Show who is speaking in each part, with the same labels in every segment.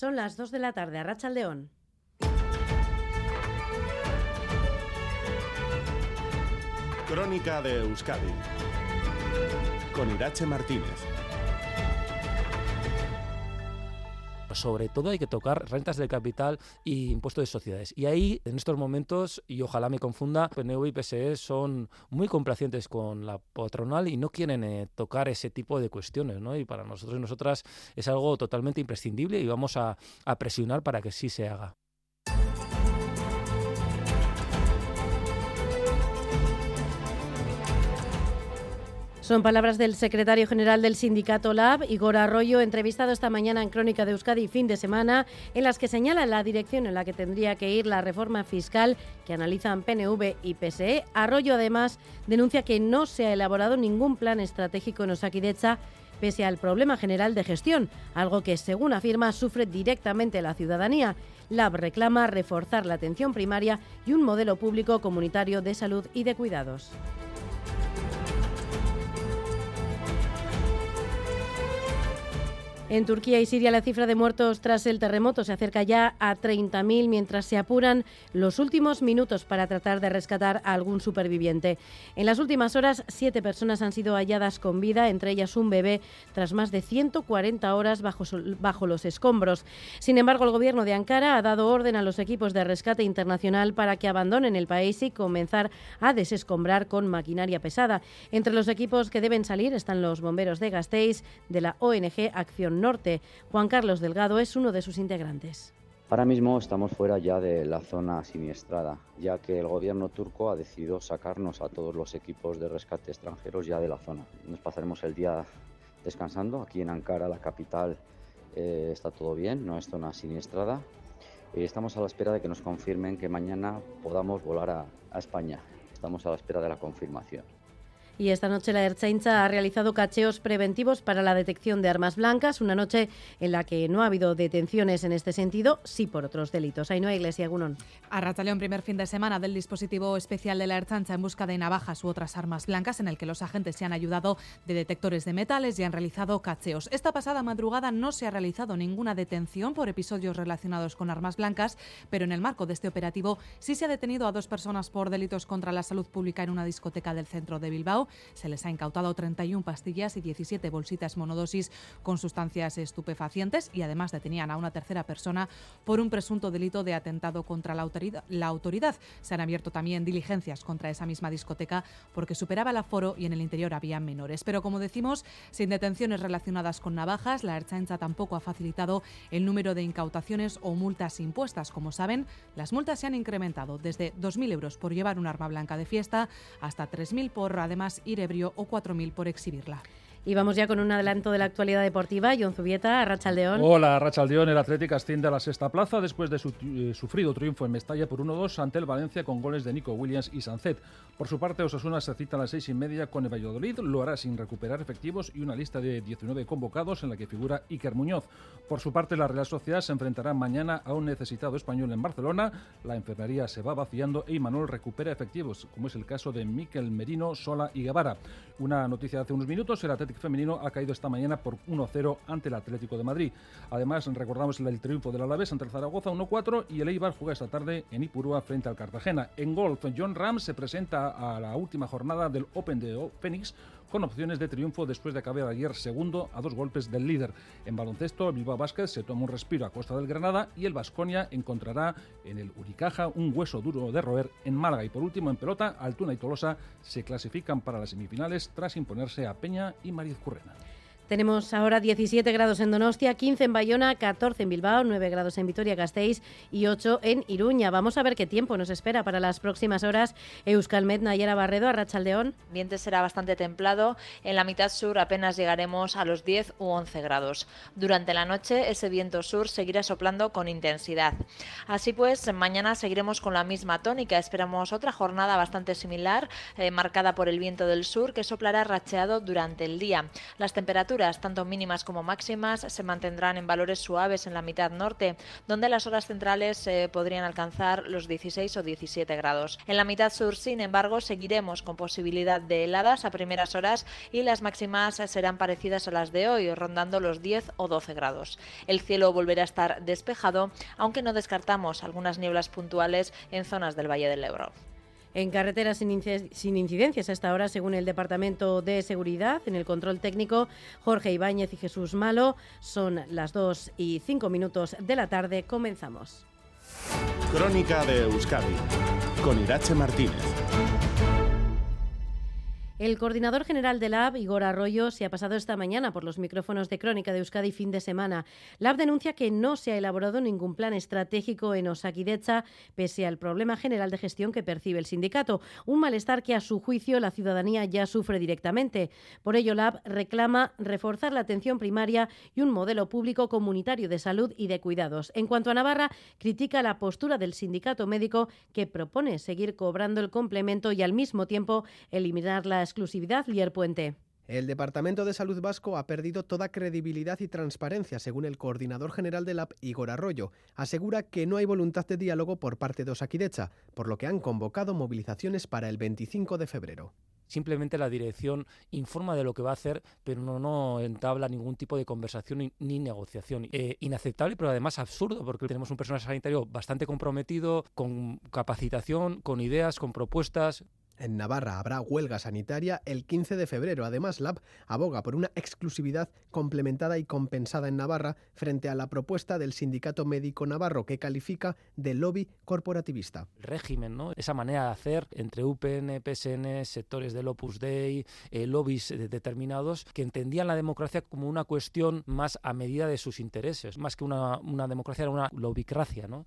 Speaker 1: Son las 2 de la tarde a Racha León.
Speaker 2: Crónica de Euskadi con Irache Martínez.
Speaker 3: Sobre todo hay que tocar rentas de capital y impuestos de sociedades. Y ahí, en estos momentos, y ojalá me confunda, PNV y PSE son muy complacientes con la patronal y no quieren eh, tocar ese tipo de cuestiones. ¿no? Y para nosotros y nosotras es algo totalmente imprescindible y vamos a presionar para que sí se haga.
Speaker 1: Son palabras del secretario general del sindicato LAB, Igor Arroyo, entrevistado esta mañana en Crónica de Euskadi fin de semana, en las que señala la dirección en la que tendría que ir la reforma fiscal que analizan PNV y PSE. Arroyo además denuncia que no se ha elaborado ningún plan estratégico en Osakidecha pese al problema general de gestión, algo que, según afirma, sufre directamente la ciudadanía. LAB reclama reforzar la atención primaria y un modelo público comunitario de salud y de cuidados. En Turquía y Siria la cifra de muertos tras el terremoto se acerca ya a 30.000 mientras se apuran los últimos minutos para tratar de rescatar a algún superviviente. En las últimas horas, siete personas han sido halladas con vida, entre ellas un bebé, tras más de 140 horas bajo, bajo los escombros. Sin embargo, el gobierno de Ankara ha dado orden a los equipos de rescate internacional para que abandonen el país y comenzar a desescombrar con maquinaria pesada. Entre los equipos que deben salir están los bomberos de Gasteiz, de la ONG Acción Norte. Juan Carlos Delgado es uno de sus integrantes.
Speaker 4: Ahora mismo estamos fuera ya de la zona siniestrada, ya que el gobierno turco ha decidido sacarnos a todos los equipos de rescate extranjeros ya de la zona. Nos pasaremos el día descansando. Aquí en Ankara, la capital, eh, está todo bien, no es zona siniestrada. Y estamos a la espera de que nos confirmen que mañana podamos volar a España. Estamos a la espera de la confirmación.
Speaker 1: Y esta noche la Erchaincha ha realizado cacheos preventivos para la detección de armas blancas, una noche en la que no ha habido detenciones en este sentido, sí por otros delitos. Hay Iglesia Gunón.
Speaker 5: A León, primer fin de semana del dispositivo especial de la Erchaincha en busca de navajas u otras armas blancas, en el que los agentes se han ayudado de detectores de metales y han realizado cacheos. Esta pasada madrugada no se ha realizado ninguna detención por episodios relacionados con armas blancas, pero en el marco de este operativo sí se ha detenido a dos personas por delitos contra la salud pública en una discoteca del centro de Bilbao. Se les ha incautado 31 pastillas y 17 bolsitas monodosis con sustancias estupefacientes y además detenían a una tercera persona por un presunto delito de atentado contra la autoridad. Se han abierto también diligencias contra esa misma discoteca porque superaba el aforo y en el interior había menores. Pero como decimos, sin detenciones relacionadas con navajas, la Erchaincha tampoco ha facilitado el número de incautaciones o multas impuestas. Como saben, las multas se han incrementado desde 2.000 euros por llevar un arma blanca de fiesta hasta 3.000 por además ir ebrio o 4.000 por exhibirla.
Speaker 1: Y vamos ya con un adelanto de la actualidad deportiva. John Zubieta, Rachaldeón.
Speaker 6: Hola, Rachaldeón. El Atlético asciende a la sexta plaza después de su eh, sufrido triunfo en Mestalla por 1-2 ante el Valencia con goles de Nico Williams y Sancet. Por su parte, Osasuna se cita a las seis y media con el Valladolid. Lo hará sin recuperar efectivos y una lista de 19 convocados en la que figura Iker Muñoz. Por su parte, la Real Sociedad se enfrentará mañana a un necesitado español en Barcelona. La enfermería se va vaciando y Manuel recupera efectivos, como es el caso de Miquel Merino, Sola y Guevara. Una noticia de hace unos minutos, el Atlético femenino ha caído esta mañana por 1-0 ante el Atlético de Madrid. Además, recordamos el triunfo del Alavés ante el Zaragoza 1-4 y el Eibar juega esta tarde en Ipurúa frente al Cartagena. En golf, John Ram se presenta a la última jornada del Open de Phoenix con opciones de triunfo después de acabar ayer segundo a dos golpes del líder. En baloncesto, el Bilbao Vázquez se toma un respiro a costa del Granada y el Vasconia encontrará en el Uricaja un hueso duro de roer en Málaga. Y por último, en pelota, Altuna y Tolosa se clasifican para las semifinales tras imponerse a Peña y Mariz Currena.
Speaker 1: Tenemos ahora 17 grados en Donostia, 15 en Bayona, 14 en Bilbao, 9 grados en Vitoria-Gasteiz y 8 en Iruña. Vamos a ver qué tiempo nos espera para las próximas horas. Euskalmet, Nayara Barredo, Arrachaldeón.
Speaker 7: Ambiente será bastante templado. En la mitad sur apenas llegaremos a los 10 u 11 grados. Durante la noche ese viento sur seguirá soplando con intensidad. Así pues, mañana seguiremos con la misma tónica. Esperamos otra jornada bastante similar, eh, marcada por el viento del sur que soplará racheado durante el día. Las temperaturas tanto mínimas como máximas, se mantendrán en valores suaves en la mitad norte, donde las horas centrales eh, podrían alcanzar los 16 o 17 grados. En la mitad sur, sin embargo, seguiremos con posibilidad de heladas a primeras horas y las máximas serán parecidas a las de hoy, rondando los 10 o 12 grados. El cielo volverá a estar despejado, aunque no descartamos algunas nieblas puntuales en zonas del Valle del Ebro.
Speaker 1: En carreteras sin, incidencias hasta ahora, según el Departamento de Seguridad, en el control técnico, Jorge Ibáñez y Jesús Malo. Son las 2 y 5 minutos de la tarde. Comenzamos.
Speaker 2: Crónica de Euskadi con Irache Martínez.
Speaker 1: El coordinador general de LAB, Igor Arroyo, se ha pasado esta mañana por los micrófonos de Crónica de Euskadi fin de semana. LAB denuncia que no se ha elaborado ningún plan estratégico en Osakidecha, pese al problema general de gestión que percibe el sindicato, un malestar que a su juicio la ciudadanía ya sufre directamente. Por ello, LAB reclama reforzar la atención primaria y un modelo público comunitario de salud y de cuidados. En cuanto a Navarra, critica la postura del sindicato médico que propone seguir cobrando el complemento y al mismo tiempo eliminar las exclusividad Lier Puente.
Speaker 8: El Departamento de Salud Vasco ha perdido toda credibilidad y transparencia, según el coordinador general del AP, Igor Arroyo. Asegura que no hay voluntad de diálogo por parte de Osakidecha, por lo que han convocado movilizaciones para el 25 de febrero.
Speaker 3: Simplemente la dirección informa de lo que va a hacer, pero no, no entabla ningún tipo de conversación ni, negociación. Eh, inaceptable, pero además absurdo, porque tenemos un personal sanitario bastante comprometido, con capacitación, con ideas, con propuestas.
Speaker 8: En Navarra habrá huelga sanitaria el 15 de febrero. Además, LAB aboga por una exclusividad complementada y compensada en Navarra frente a la propuesta del Sindicato Médico Navarro que califica de lobby corporativista.
Speaker 3: El régimen, ¿no? esa manera de hacer entre UPN, PSN, sectores del Opus Dei, eh, lobbies determinados que entendían la democracia como una cuestión más a medida de sus intereses, más que una, una democracia, era una lobicracia. ¿no?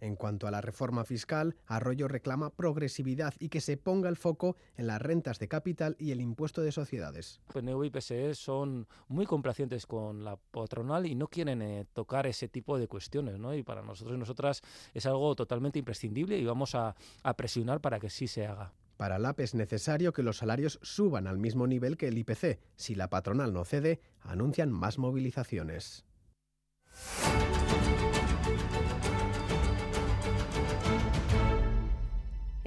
Speaker 8: En cuanto a la reforma fiscal, Arroyo reclama progresividad y que se ponga el foco en las rentas de capital y el impuesto de sociedades.
Speaker 3: PNV y PSE son muy complacientes con la patronal y no quieren eh, tocar ese tipo de cuestiones, ¿no? Y para nosotros y nosotras es algo totalmente imprescindible y vamos a, a presionar para que sí se haga.
Speaker 8: Para LAP es necesario que los salarios suban al mismo nivel que el IPC. Si la patronal no cede, anuncian más movilizaciones.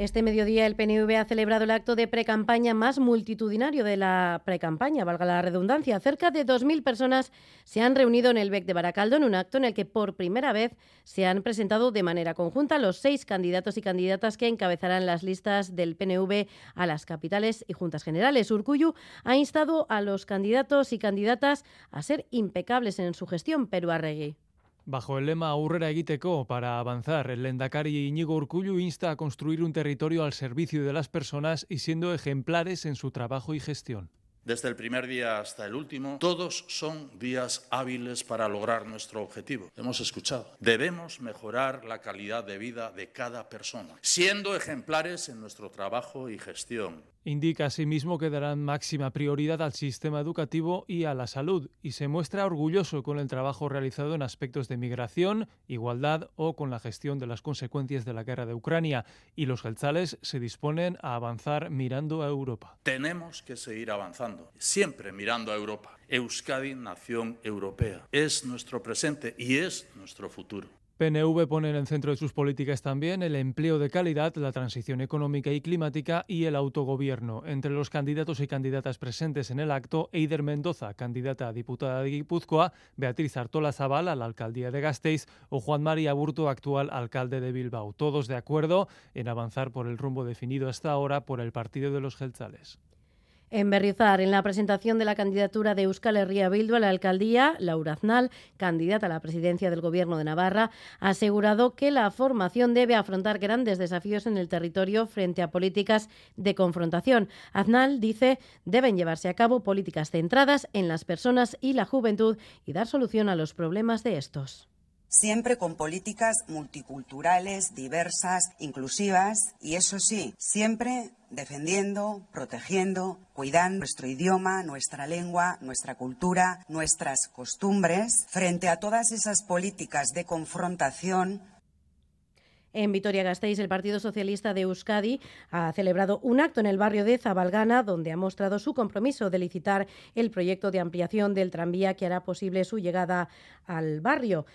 Speaker 1: Este mediodía el PNV ha celebrado el acto de precampaña más multitudinario de la precampaña, valga la redundancia. Cerca de 2.000 personas se han reunido en el BEC de Baracaldo en un acto en el que por primera vez se han presentado de manera conjunta los seis candidatos y candidatas que encabezarán las listas del PNV a las capitales y juntas generales. Urcuyu ha instado a los candidatos y candidatas a ser impecables en su gestión, pero Arregui.
Speaker 9: Bajo el lema Aurrera Egiteco para avanzar, el Lendakari Iñigo Urcullu insta a construir un territorio al servicio de las personas y siendo ejemplares en su trabajo y gestión.
Speaker 10: Desde el primer día hasta el último, todos son días hábiles para lograr nuestro objetivo. Hemos escuchado. Debemos mejorar la calidad de vida de cada persona, siendo ejemplares en nuestro trabajo y gestión.
Speaker 9: Indica asimismo que darán máxima prioridad al sistema educativo y a la salud y se muestra orgulloso con el trabajo realizado en aspectos de migración, igualdad o con la gestión de las consecuencias de la guerra de Ucrania y los gelzales se disponen a avanzar mirando a Europa.
Speaker 10: Tenemos que seguir avanzando, siempre mirando a Europa. Euskadi, nación europea, es nuestro presente y es nuestro futuro.
Speaker 9: PNV pone en el centro de sus políticas también el empleo de calidad, la transición económica y climática y el autogobierno. Entre los candidatos y candidatas presentes en el acto, Eider Mendoza, candidata a diputada de Guipúzcoa, Beatriz Artola Zabal a la alcaldía de Gasteiz o Juan María Burto, actual alcalde de Bilbao. Todos de acuerdo en avanzar por el rumbo definido hasta ahora por el Partido de los Gelzales.
Speaker 1: En Berrizar, en la presentación de la candidatura de Euskal Herria Bildu a la alcaldía, Laura Aznal, candidata a la presidencia del Gobierno de Navarra, ha asegurado que la formación debe afrontar grandes desafíos en el territorio frente a políticas de confrontación. Aznal dice deben llevarse a cabo políticas centradas en las personas y la juventud y dar solución a los problemas de estos
Speaker 11: siempre con políticas multiculturales, diversas, inclusivas y eso sí, siempre defendiendo, protegiendo, cuidando nuestro idioma, nuestra lengua, nuestra cultura, nuestras costumbres, frente a todas esas políticas de confrontación
Speaker 1: En Vitoria-Gasteiz, el Partido Socialista de Euskadi ha celebrado un acto en el barrio de Zabalgana, donde ha mostrado su compromiso de licitar el proyecto de ampliación del tranvía que hará posible su llegada al barrio.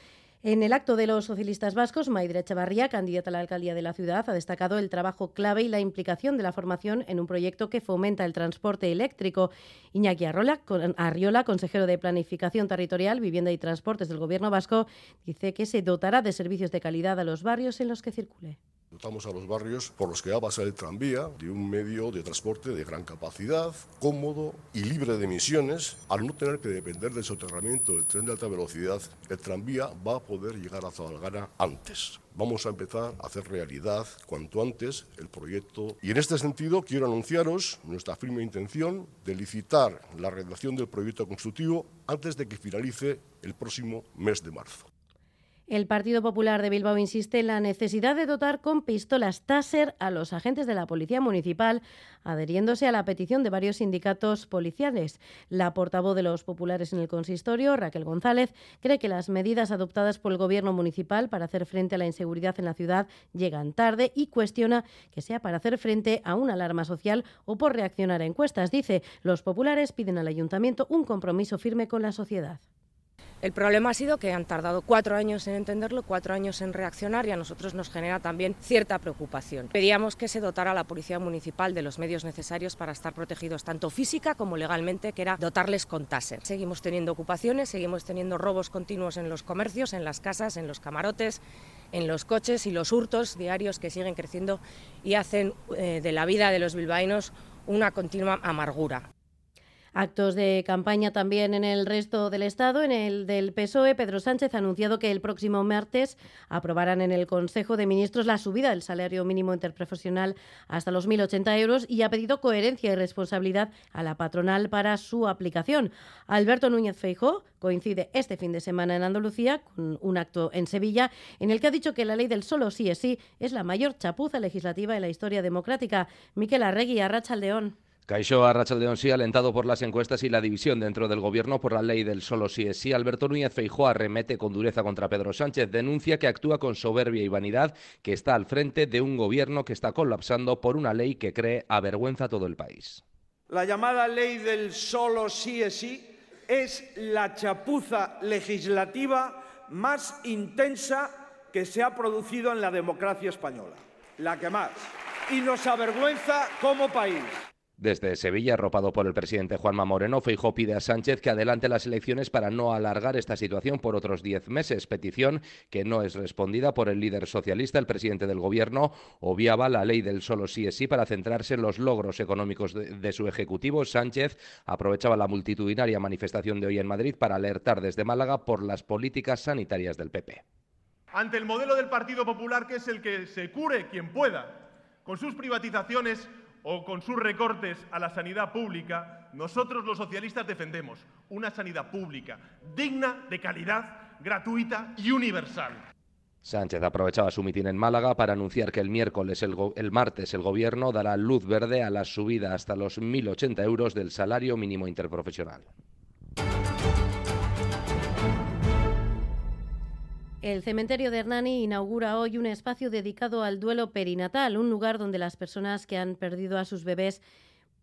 Speaker 1: En el acto de los socialistas vascos, Maidre Echavarría, candidata a la alcaldía de la ciudad, ha destacado el trabajo clave y la implicación de la formación en un proyecto que fomenta el transporte eléctrico. Iñaki Arriola, consejero de Planificación Territorial, Vivienda y Transportes del Gobierno vasco, dice que se dotará de servicios de calidad a los barrios en los que circule.
Speaker 12: Dotamos a los barrios por los que va a pasar el tranvía de un medio de transporte de gran capacidad, cómodo y libre de emisiones. Al no tener que depender del soterramiento del tren de alta velocidad, el tranvía va a poder llegar a Zabalgana antes. Vamos a empezar a hacer realidad cuanto antes el proyecto y en este sentido quiero anunciaros nuestra firme intención de licitar la redacción del proyecto constructivo antes de que finalice el próximo mes de marzo.
Speaker 1: El Partido Popular de Bilbao insiste en la necesidad de dotar con pistolas Taser a los agentes de la Policía Municipal, adheriéndose a la petición de varios sindicatos policiales. La portavoz de los populares en el consistorio, Raquel González, cree que las medidas adoptadas por el Gobierno municipal para hacer frente a la inseguridad en la ciudad llegan tarde y cuestiona que sea para hacer frente a una alarma social o por reaccionar a encuestas. Dice, los populares piden al ayuntamiento un compromiso firme con la sociedad.
Speaker 13: El problema ha sido que han tardado cuatro años en entenderlo, cuatro años en reaccionar y a nosotros nos genera también cierta preocupación. Pedíamos que se dotara a la Policía Municipal de los medios necesarios para estar protegidos tanto física como legalmente, que era dotarles con taser. Seguimos teniendo ocupaciones, seguimos teniendo robos continuos en los comercios, en las casas, en los camarotes, en los coches y los hurtos diarios que siguen creciendo y hacen eh, de la vida de los bilbaínos una continua amargura.
Speaker 1: Actos de campaña también en el resto del Estado. En el del PSOE, Pedro Sánchez ha anunciado que el próximo martes aprobarán en el Consejo de Ministros la subida del salario mínimo interprofesional hasta los 1.080 euros y ha pedido coherencia y responsabilidad a la patronal para su aplicación. Alberto Núñez Feijó coincide este fin de semana en Andalucía con un acto en Sevilla en el que ha dicho que la ley del solo sí es sí es la mayor chapuza legislativa en la historia democrática. Miquel Arregui, Arracha León.
Speaker 14: Caixó Arrachaldeón sí, alentado por las encuestas y la división dentro del gobierno por la ley del solo sí es sí. Alberto Núñez Feijó arremete con dureza contra Pedro Sánchez. Denuncia que actúa con soberbia y vanidad, que está al frente de un gobierno que está colapsando por una ley que cree avergüenza a todo el país.
Speaker 15: La llamada ley del solo sí es sí es la chapuza legislativa más intensa que se ha producido en la democracia española. La que más. Y nos avergüenza como país.
Speaker 14: Desde Sevilla, arropado por el presidente Juanma Moreno, Feijó pide a Sánchez que adelante las elecciones para no alargar esta situación por otros diez meses, petición que no es respondida por el líder socialista. El presidente del gobierno obviaba la ley del solo sí es sí para centrarse en los logros económicos de, de su ejecutivo. Sánchez aprovechaba la multitudinaria manifestación de hoy en Madrid para alertar desde Málaga por las políticas sanitarias del PP.
Speaker 16: Ante el modelo del Partido Popular, que es el que se cure quien pueda, con sus privatizaciones o con sus recortes a la sanidad pública, nosotros los socialistas defendemos una sanidad pública digna, de calidad, gratuita y universal.
Speaker 14: Sánchez aprovechaba su mitin en Málaga para anunciar que el miércoles, el, martes, el Gobierno dará luz verde a la subida hasta los 1.080 euros del salario mínimo interprofesional.
Speaker 1: El cementerio de Hernani inaugura hoy un espacio dedicado al duelo perinatal, un lugar donde las personas que han perdido a sus bebés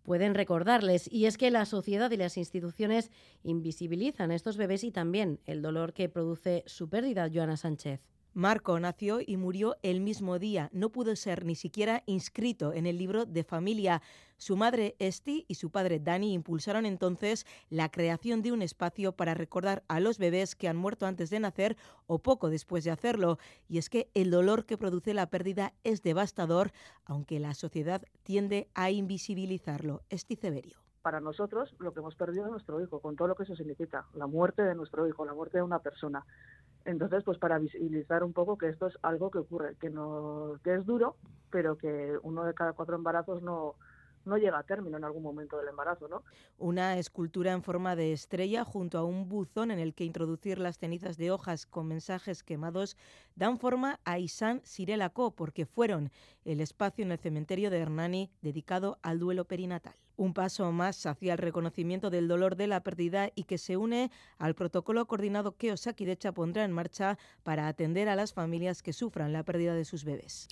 Speaker 1: pueden recordarles. Y es que la sociedad y las instituciones invisibilizan a estos bebés y también el dolor que produce su pérdida, Joana Sánchez.
Speaker 17: Marco nació y murió el mismo día. No pudo ser ni siquiera inscrito en el libro de familia. Su madre Esti y su padre Dani impulsaron entonces la creación de un espacio para recordar a los bebés que han muerto antes de nacer o poco después de hacerlo. Y es que el dolor que produce la pérdida es devastador, aunque la sociedad tiende a invisibilizarlo. Esti Severio
Speaker 18: para nosotros lo que hemos perdido es nuestro hijo, con todo lo que eso significa, la muerte de nuestro hijo, la muerte de una persona. Entonces, pues para visibilizar un poco que esto es algo que ocurre, que no que es duro, pero que uno de cada cuatro embarazos no, no llega a término en algún momento del embarazo, ¿no?
Speaker 17: Una escultura en forma de estrella junto a un buzón en el que introducir las cenizas de hojas con mensajes quemados dan forma a Isan Sirelako porque fueron el espacio en el cementerio de Hernani dedicado al duelo perinatal. Un paso más hacia el reconocimiento del dolor de la pérdida y que se une al protocolo coordinado que Osakidecha pondrá en marcha para atender a las familias que sufran la pérdida de sus bebés.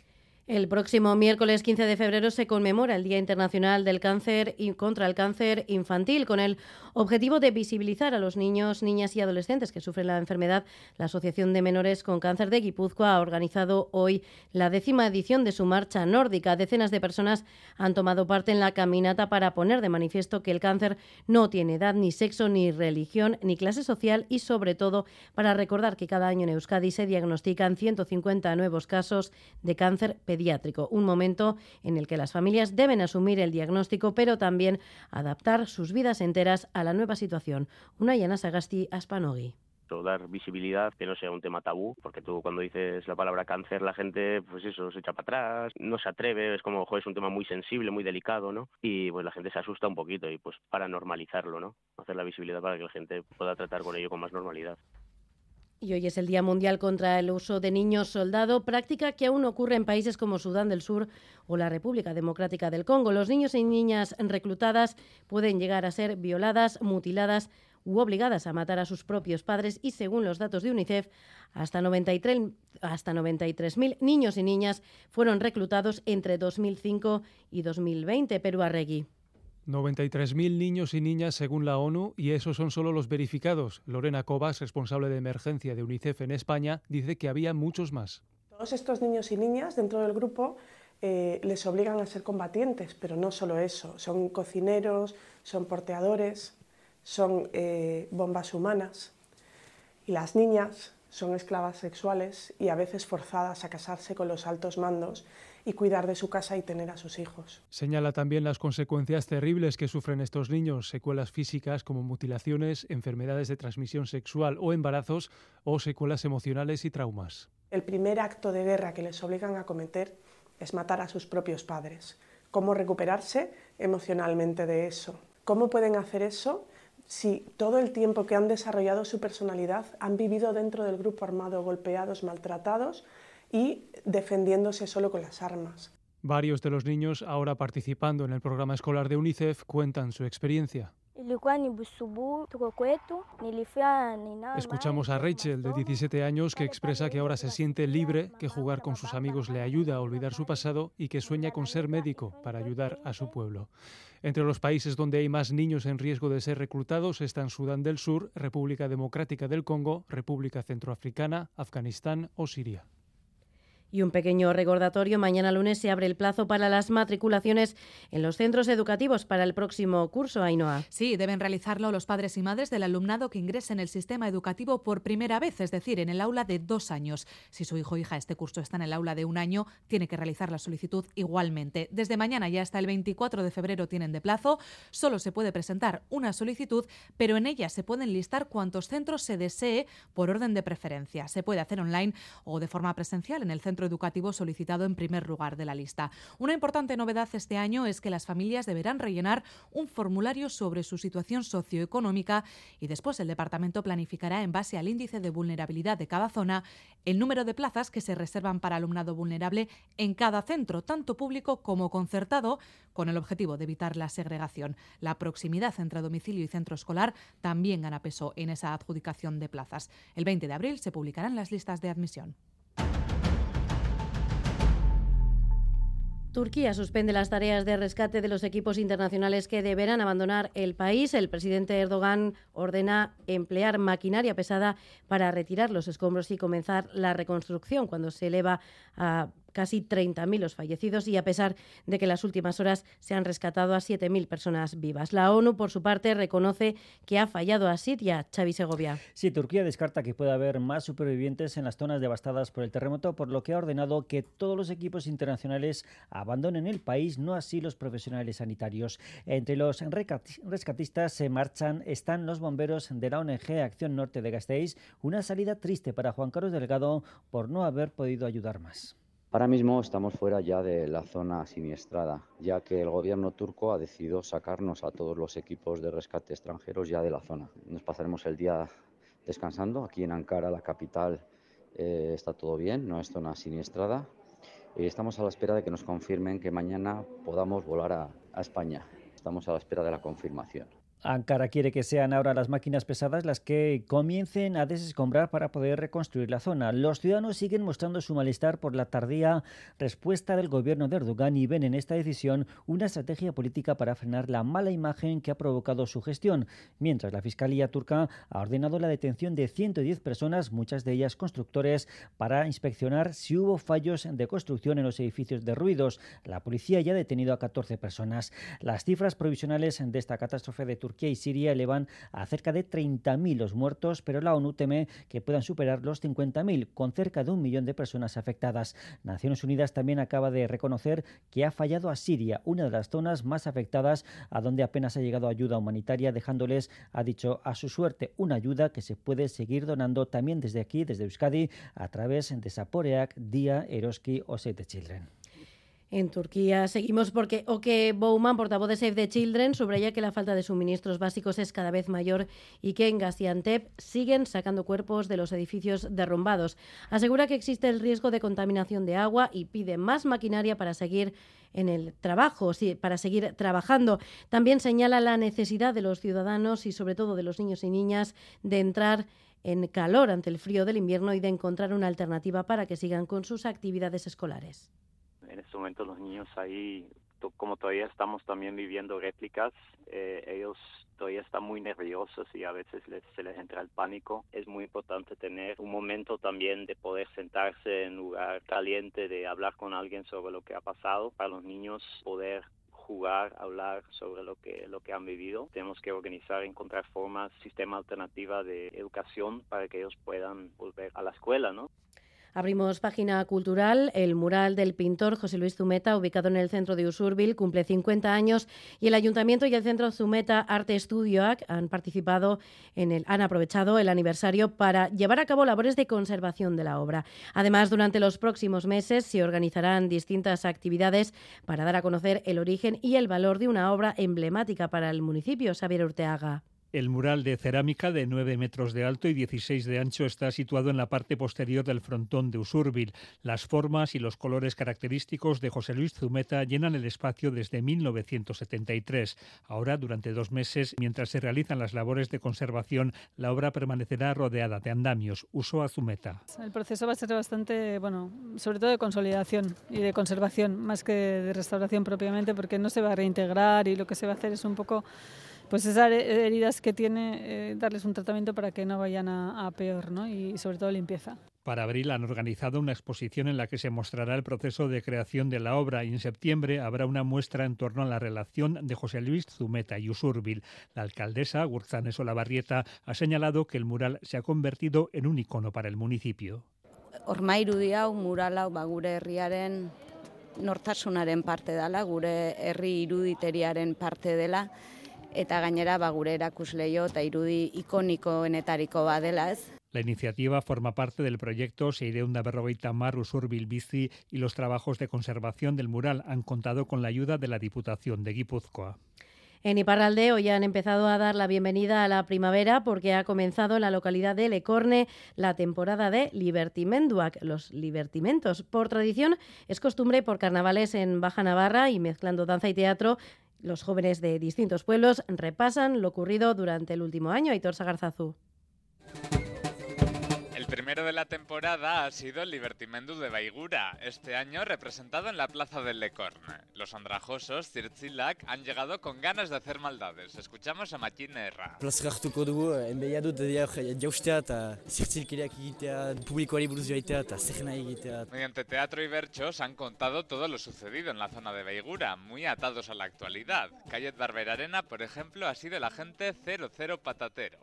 Speaker 1: El próximo miércoles 15 de febrero se conmemora el Día Internacional del Cáncer y contra el Cáncer Infantil con el objetivo de visibilizar a los niños, niñas y adolescentes que sufren la enfermedad. La Asociación de Menores con Cáncer de Guipúzcoa ha organizado hoy la décima edición de su marcha nórdica. Decenas de personas han tomado parte en la caminata para poner de manifiesto que el cáncer no tiene edad, ni sexo, ni religión, ni clase social y sobre todo para recordar que cada año en Euskadi se diagnostican 150 nuevos casos de cáncer pediátrico, un momento en el que las familias deben asumir el diagnóstico, pero también adaptar sus vidas enteras a la nueva situación. Una Yana Sagasti Aspanogi
Speaker 19: dar visibilidad, que no sea un tema tabú, porque tú cuando dices la palabra cáncer la gente, pues eso, se echa para atrás, no se atreve, es como, joder, es un tema muy sensible, muy delicado, ¿no? Y pues la gente se asusta un poquito y pues para normalizarlo, ¿no? Hacer la visibilidad para que la gente pueda tratar con ello con más normalidad.
Speaker 1: Y hoy es el Día Mundial contra el Uso de Niños Soldado, práctica que aún ocurre en países como Sudán del Sur o la República Democrática del Congo. Los niños y niñas reclutadas pueden llegar a ser violadas, mutiladas u obligadas a matar a sus propios padres y, según los datos de UNICEF, hasta 93.000 hasta 93 niños y niñas fueron reclutados entre 2005 y 2020. Perú Arregui.
Speaker 9: 93.000 niños y niñas según la ONU y esos son solo los verificados. Lorena Cobas, responsable de emergencia de UNICEF en España, dice que había muchos más.
Speaker 20: Todos estos niños y niñas dentro del grupo eh, les obligan a ser combatientes, pero no solo eso, son cocineros, son porteadores, son eh, bombas humanas y las niñas son esclavas sexuales y a veces forzadas a casarse con los altos mandos y cuidar de su casa y tener a sus hijos.
Speaker 9: Señala también las consecuencias terribles que sufren estos niños, secuelas físicas como mutilaciones, enfermedades de transmisión sexual o embarazos o secuelas emocionales y traumas.
Speaker 20: El primer acto de guerra que les obligan a cometer es matar a sus propios padres. ¿Cómo recuperarse emocionalmente de eso? ¿Cómo pueden hacer eso si todo el tiempo que han desarrollado su personalidad han vivido dentro del grupo armado, golpeados, maltratados y defendiéndose solo con las armas.
Speaker 9: Varios de los niños ahora participando en el programa escolar de UNICEF cuentan su experiencia. Escuchamos a Rachel, de 17 años, que expresa que ahora se siente libre, que jugar con sus amigos le ayuda a olvidar su pasado y que sueña con ser médico para ayudar a su pueblo. Entre los países donde hay más niños en riesgo de ser reclutados están Sudán del Sur, República Democrática del Congo, República Centroafricana, Afganistán o Siria.
Speaker 1: Y un pequeño recordatorio, mañana lunes se abre el plazo para las matriculaciones en los centros educativos para el próximo curso, Ainhoa.
Speaker 5: Sí, deben realizarlo los padres y madres del alumnado que ingrese en el sistema educativo por primera vez, es decir, en el aula de dos años. Si su hijo o hija este curso está en el aula de un año, tiene que realizar la solicitud igualmente. Desde mañana y hasta el 24 de febrero tienen de plazo. Solo se puede presentar una solicitud, pero en ella se pueden listar cuantos centros se desee por orden de preferencia. Se puede hacer online o de forma presencial en el centro educativo solicitado en primer lugar de la lista. Una importante novedad este año es que las familias deberán rellenar un formulario sobre su situación socioeconómica y después el departamento planificará en base al índice de vulnerabilidad de cada zona el número de plazas que se reservan para alumnado vulnerable en cada centro, tanto público como concertado, con el objetivo de evitar la segregación. La proximidad entre domicilio y centro escolar también gana peso en esa adjudicación de plazas. El 20 de abril se publicarán las listas de admisión.
Speaker 1: Turquía suspende las tareas de rescate de los equipos internacionales que deberán abandonar el país. El presidente Erdogan ordena emplear maquinaria pesada para retirar los escombros y comenzar la reconstrucción cuando se eleva a casi 30.000 los fallecidos y a pesar de que en las últimas horas se han rescatado a 7.000 personas vivas. La ONU, por su parte, reconoce que ha fallado a Siria. Xavi Segovia.
Speaker 21: Sí, Turquía descarta que pueda haber más supervivientes en las zonas devastadas por el terremoto, por lo que ha ordenado que todos los equipos internacionales abandonen el país, no así los profesionales sanitarios. Entre los rescatistas se marchan están los bomberos de la ONG Acción Norte de Gasteiz, una salida triste para Juan Carlos Delgado por no haber podido ayudar más.
Speaker 22: Ahora mismo estamos fuera ya de la zona siniestrada, ya que el gobierno turco ha decidido sacarnos a todos los equipos de rescate extranjeros ya de la zona. Nos pasaremos el día descansando. Aquí en Ankara, la capital, eh, está todo bien, no es zona siniestrada. Y estamos a la espera de que nos confirmen que mañana podamos volar a España. Estamos a la espera de la confirmación.
Speaker 21: Ankara quiere que sean ahora las máquinas pesadas las que comiencen a desescombrar para poder reconstruir la zona. Los ciudadanos siguen mostrando su malestar por la tardía respuesta del gobierno de Erdogan y ven en esta decisión una estrategia política para frenar la mala imagen que ha provocado su gestión, mientras la Fiscalía turca ha ordenado la detención de 110 personas, muchas de ellas constructores, para inspeccionar si hubo fallos de construcción en los edificios derruidos. La policía ya ha detenido a 14 personas. Las cifras provisionales de esta catástrofe de Turquía Turquía y Siria elevan a cerca de 30.000 los muertos, pero la ONU teme que puedan superar los 50.000, con cerca de un millón de personas afectadas. Naciones Unidas también acaba de reconocer que ha fallado a Siria, una de las zonas más afectadas, a donde apenas ha llegado ayuda humanitaria, dejándoles, ha dicho, a su suerte una ayuda que se puede seguir donando también desde aquí, desde Euskadi, a través de Saporeak, Día, Eroski o Save the Children.
Speaker 1: En Turquía seguimos porque Oke Bowman, portavoz de Save the Children, subraya que la falta de suministros básicos es cada vez mayor y que en Gaziantep siguen sacando cuerpos de los edificios derrumbados. Asegura que existe el riesgo de contaminación de agua y pide más maquinaria para seguir en el trabajo, para seguir trabajando. También señala la necesidad de los ciudadanos y sobre todo de los niños y niñas de entrar en calor ante el frío del invierno y de encontrar una alternativa para que sigan con sus actividades escolares
Speaker 23: en este momento los niños ahí, como todavía estamos también viviendo réplicas, eh, ellos todavía están muy nerviosos y a veces les, se les entra el pánico. Es muy importante tener un momento también de poder sentarse en un lugar caliente, de hablar con alguien sobre lo que ha pasado, para los niños poder jugar, hablar sobre lo que lo que han vivido. Tenemos que organizar, encontrar formas, sistema alternativa de educación para que ellos puedan volver a la escuela, ¿no?
Speaker 1: Abrimos página cultural. El mural del pintor José Luis Zumeta, ubicado en el centro de Usurbil, cumple 50 años y el Ayuntamiento y el Centro Zumeta Arte Studioac han participado en el, han aprovechado el aniversario para llevar a cabo labores de conservación de la obra. Además, durante los próximos meses se organizarán distintas actividades para dar a conocer el origen y el valor de una obra emblemática para el municipio. Xavier Urteaga.
Speaker 24: El mural de cerámica de 9 metros de alto y 16 de ancho está situado en la parte posterior del frontón de Usurbil. Las formas y los colores característicos de José Luis Zumeta llenan el espacio desde 1973. Ahora, durante dos meses, mientras se realizan las labores de conservación, la obra permanecerá rodeada de andamios. Uso a Zumeta.
Speaker 25: El proceso va a ser bastante, bueno, sobre todo de consolidación y de conservación, más que de restauración propiamente, porque no se va a reintegrar y lo que se va a hacer es un poco pues esas heridas que tiene, eh, darles un tratamiento para que no vayan a, peor, ¿no? Y sobre todo limpieza.
Speaker 24: Para abril han organizado una exposición en la que se mostrará el proceso de creación de la obra y en septiembre habrá una muestra en torno a la relación de José Luis Zumeta y Usurbil. La alcaldesa, Gurzanes Olabarrieta, ha señalado que el mural se ha convertido en un icono para el municipio.
Speaker 26: Ormairudi hau, mural hau, ba, gure herriaren nortasunaren parte dela, gure herri iruditeriaren parte dela, eta gainera ba gure erakusleio eta irudi ikonikoenetariko badela, ez?
Speaker 24: La iniciativa forma parte del proyecto Seireunda Berrogeita Mar Usurbil Bici y los trabajos de conservación del mural han contado con la ayuda de la Diputación de Guipúzcoa.
Speaker 1: En Iparralde hoy han empezado a dar la bienvenida a la primavera porque ha comenzado en la localidad de Lecorne la temporada de Libertimenduac, los libertimentos. Por tradición es costumbre por carnavales en Baja Navarra y mezclando danza y teatro los jóvenes de distintos pueblos repasan lo ocurrido durante el último año. Aitor Sagarzazu
Speaker 27: primero de la temporada ha sido el Libertimendu de Baigura, este año representado en la plaza del Lecorne. Los andrajosos, Zirtzilak, han llegado con ganas de hacer maldades. Escuchamos a Matin Erra. Mediante teatro y berchos han contado todo lo sucedido en la zona de Baigura, muy atados a la actualidad. Calle Barberarena, por ejemplo, ha sido la gente 00 patatero.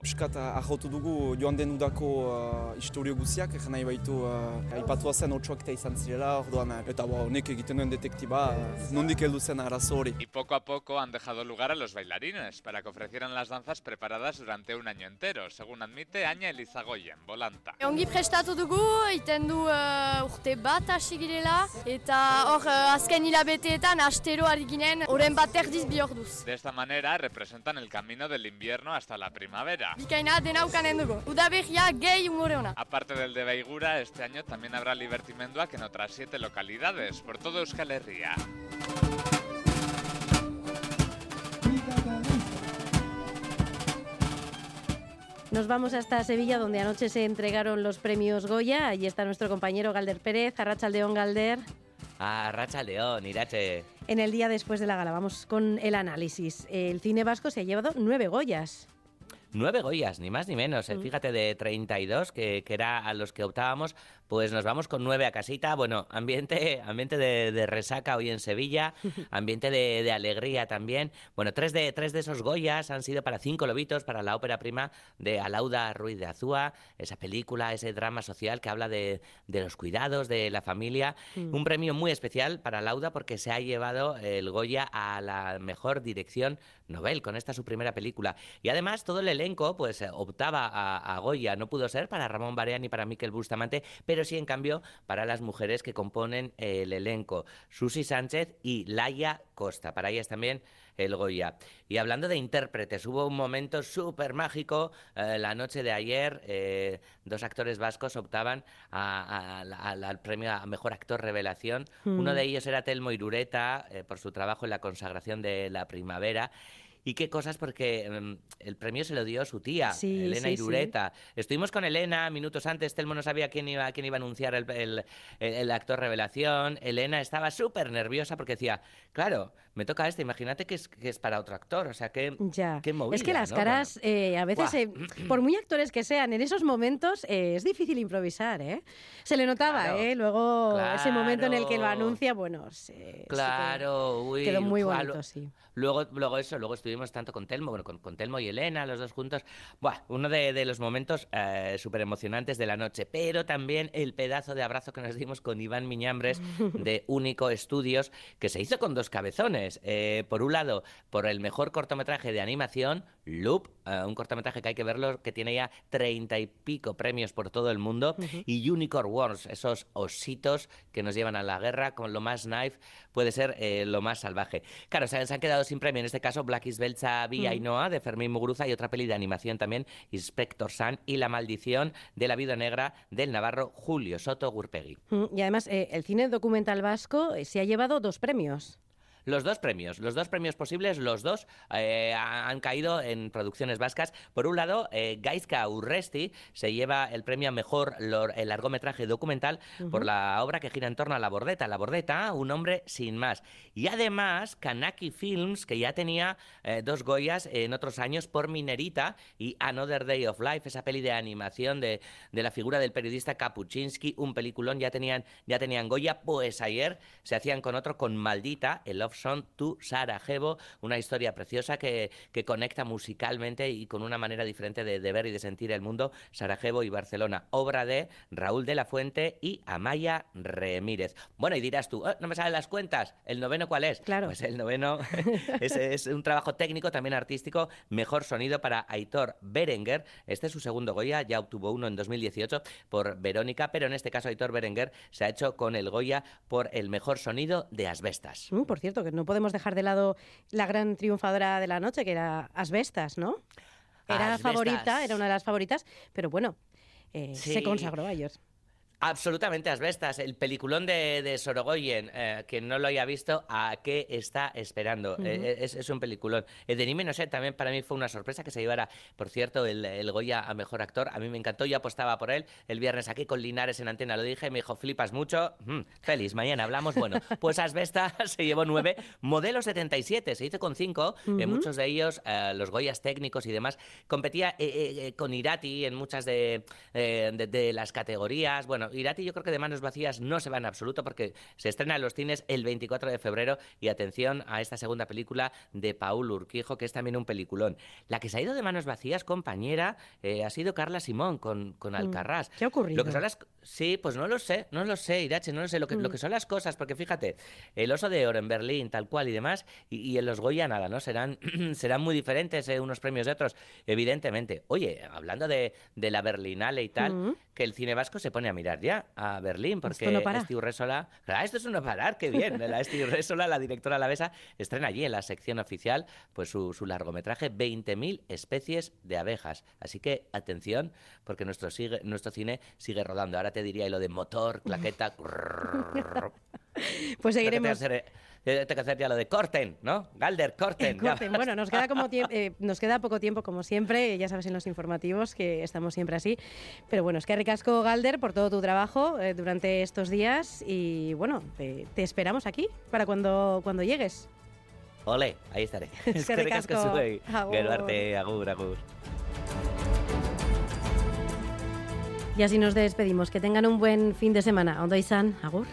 Speaker 28: Guziak, egin nahi baitu uh, aipatua zen otxoak eta izan zirela, orduan, eta bo, honek egiten duen detektiba, uh, nondik heldu zen arazo hori.
Speaker 27: Y poco a poco han dejado lugar a los bailarines para que ofrecieran las danzas preparadas durante un año entero, según admite Aña Elizagoyen, volanta.
Speaker 29: Ongi prestatu dugu, iten du uh, urte bat hasi girela, eta hor uh, azken hilabeteetan astero ari ginen, oren bat erdiz bi orduz.
Speaker 27: De esta manera representan el camino del invierno hasta la primavera.
Speaker 29: Bikaina dena ukanen dugu. Udaberria gehi umore ona.
Speaker 27: Aparte del de Baigura, este año también habrá libertimenduak en otras siete localidades, por todo Euskal Herria.
Speaker 1: Nos vamos hasta Sevilla, donde anoche se entregaron los premios Goya. Allí está nuestro compañero Galder Pérez, Arrachaldeón Galder.
Speaker 30: A Racha León, Irache.
Speaker 1: En el día después de la gala, vamos con el análisis. El cine vasco se ha llevado nueve Goyas.
Speaker 30: Nueve Goyas, ni más ni menos. eh.
Speaker 1: Mm.
Speaker 30: Fíjate, de 32, que, que era a los que optábamos, pues nos vamos con nueve a casita. Bueno, ambiente, ambiente de, de resaca hoy en Sevilla, ambiente de, de alegría también. Bueno, tres de, tres de esos Goyas han sido para Cinco Lobitos, para la ópera prima de Alauda Ruiz de Azúa, esa película, ese drama social que habla de, de los cuidados, de la familia.
Speaker 31: Mm.
Speaker 30: Un premio muy especial para Lauda porque se ha llevado el Goya a la mejor dirección Nobel con esta su primera película. Y además todo el elenco pues eh, optaba a, a Goya. No pudo ser para Ramón Barea ni para Miquel Bustamante, pero sí en cambio para las mujeres que componen el elenco. Susi Sánchez y Laia Costa. Para ellas también el Goya. Y hablando de intérpretes, hubo un momento súper mágico eh, la noche de ayer. eh, dos actores vascos optaban a- a- al- al premio a Mejor Actor Revelación.
Speaker 31: Mm.
Speaker 30: Uno de ellos era Telmo Irureta, eh, por su trabajo en la consagración de la primavera. Y qué cosas, porque mm, el premio se lo dio su tía,
Speaker 1: Sí,
Speaker 30: Elena
Speaker 1: sí, sí.
Speaker 30: Irureta. Estuvimos con Elena minutos antes, Telmo no sabía quién iba, quién iba a anunciar el- el actor revelación. Elena estaba súper nerviosa porque decía, claro, me toca este, imagínate que es, que es para otro actor, o sea, qué,
Speaker 1: Ya.
Speaker 30: qué movida,
Speaker 1: es que las
Speaker 30: ¿no?
Speaker 1: caras, eh, a veces, eh, por muy actores que sean, en esos momentos eh, es difícil improvisar, ¿eh? Se le notaba,
Speaker 30: Claro.
Speaker 1: ¿eh? Luego, ese momento en el que lo
Speaker 30: Claro.
Speaker 1: anuncia, bueno, se- sí que
Speaker 30: Claro, uy,
Speaker 1: quedó muy bonito,
Speaker 30: lo-
Speaker 1: sí.
Speaker 30: Luego, luego eso, luego estuvimos tanto con Telmo, bueno, con, con Telmo y Elena, los dos juntos. Buah, uno de, de los momentos súper emocionantes de la noche, pero también el pedazo de abrazo que nos dimos con Iván Miñambres de Único Estudios, que se hizo con dos cabezones. Eh, por un lado, por el mejor cortometraje de animación, Loop, eh, un cortometraje que hay que verlo, que tiene ya treinta y pico premios por todo el mundo, y Unicorn Wars, esos ositos que nos llevan a la guerra, con lo más knife puede ser eh, lo más salvaje. Claro, se, han- se han quedado sin premio, en este caso Black is Belcha Vía y
Speaker 1: Mm.
Speaker 30: Noa de Fermín Muguruza y otra peli de animación también, Inspector Sun y La maldición de la vida negra del navarro Julio Soto Gurpegui.
Speaker 1: Y además, el cine documental vasco se ha llevado dos premios.
Speaker 30: Los dos premios, los dos premios posibles, los dos eh, ha- han caído en producciones vascas. Por un lado, eh, Gaizka Urresti se lleva el premio a mejor lor- el largometraje documental por la obra que gira en torno a La Bordeta. La Bordeta, un hombre sin más. Y además, Kanaki Films, que ya tenía eh, dos Goyas en otros años por Minerita y Another Day of Life, esa peli de animación de, de la figura del periodista Kapuczynski, un peliculón, ya tenían, ya tenían Goya. Pues ayer se hacían con otro, con Maldita, el Love Song to Sarajevo, una historia preciosa que, que conecta musicalmente y con una manera diferente de, de ver y de sentir el mundo, Sarajevo y Barcelona. Obra de Raúl de la Fuente y Amaya Remírez. Bueno, y dirás tú, "Eh, no me salen las cuentas, ¿el noveno cuál es?
Speaker 1: Claro.
Speaker 30: Pues el noveno es, es un trabajo técnico, también artístico, mejor sonido para Aitor Berenguer. Este es su segundo Goya, ya obtuvo uno en 2018 por Verónica, pero en este caso Aitor Berenguer se ha hecho con el Goya por el mejor sonido de Asbestas.
Speaker 1: Mm, por cierto, que no podemos dejar de lado la gran triunfadora de la noche, que era Asbestas, ¿no? Era
Speaker 30: Asbestas.
Speaker 1: favorita, era una de las favoritas, pero bueno, eh,
Speaker 30: Sí.
Speaker 1: se consagró ayer.
Speaker 30: Absolutamente asbestas. El peliculón de, de Sorogoyen, eh, quien no lo haya visto, ¿a qué está esperando?
Speaker 31: Ujú.
Speaker 30: Eh, es, es un peliculón. El de Nime, no sé, también para mí fue una sorpresa que se llevara, por cierto, el, el Goya a Mejor Actor. A mí me encantó, yo apostaba por él. El viernes aquí con Linares en antena lo dije, me dijo, flipas mucho. Mm, feliz, mañana hablamos. Bueno, pues asbestas se llevó nueve. Modelo 77, se hizo con cinco. eh,
Speaker 31: Ujú.
Speaker 30: muchos de ellos, eh, los Goyas técnicos y demás. Competía eh, eh, eh, con Irati en muchas de, eh, de- de las categorías. Bueno, bueno, Irati yo creo que de manos vacías no se va en absoluto porque se estrena en los cines el 24 de febrero y atención a esta segunda película de Paul Urquijo, que es también un peliculón. La que se ha ido de manos vacías, compañera, eh, ha sido Carla Simón con, con Alcarrás.
Speaker 1: ¿Qué ha ocurrido?
Speaker 30: Lo que son las... Sí, pues no lo sé, no lo sé, Irache, no lo sé. Lo que, lo
Speaker 1: Mm.
Speaker 30: que son las cosas, porque fíjate, el oso de oro en Berlín, tal cual y demás, y, y en los Goya nada, ¿no? Serán, serán muy diferentes eh, unos premios de otros, evidentemente. Oye, hablando de, de la Berlinale y tal,
Speaker 1: Mm.
Speaker 30: que el cine vasco se pone a mirar ya a Berlín, porque
Speaker 1: Esto no para.
Speaker 30: Esti Urresola... Claro, esto es un no parar, qué bien. La Esti Urresola, la directora alavesa, estrena allí en la sección oficial pues su, su largometraje 20.000 especies de abejas. Así que atención, porque nuestro, sigue, nuestro cine sigue rodando. Ahora te diría lo de motor, claqueta...
Speaker 1: Pues seguiremos.
Speaker 30: Eh, que hacer ya lo de corten, ¿no? Galder, corten. ya.
Speaker 1: Corten. Bueno, nos queda, como eh, nos queda poco tiempo, como siempre, ya sabes en los informativos que estamos siempre así. Pero bueno, es que ricasco, Galder, por todo tu trabajo eh, durante estos días y bueno, te, te esperamos aquí para cuando, cuando llegues.
Speaker 30: Ole, ahí estaré.
Speaker 1: Es que
Speaker 30: ricasco zuei.
Speaker 1: Agur.
Speaker 30: Agur, agur.
Speaker 1: Y así nos despedimos. Que tengan un buen fin de semana. Ondo izan, agur.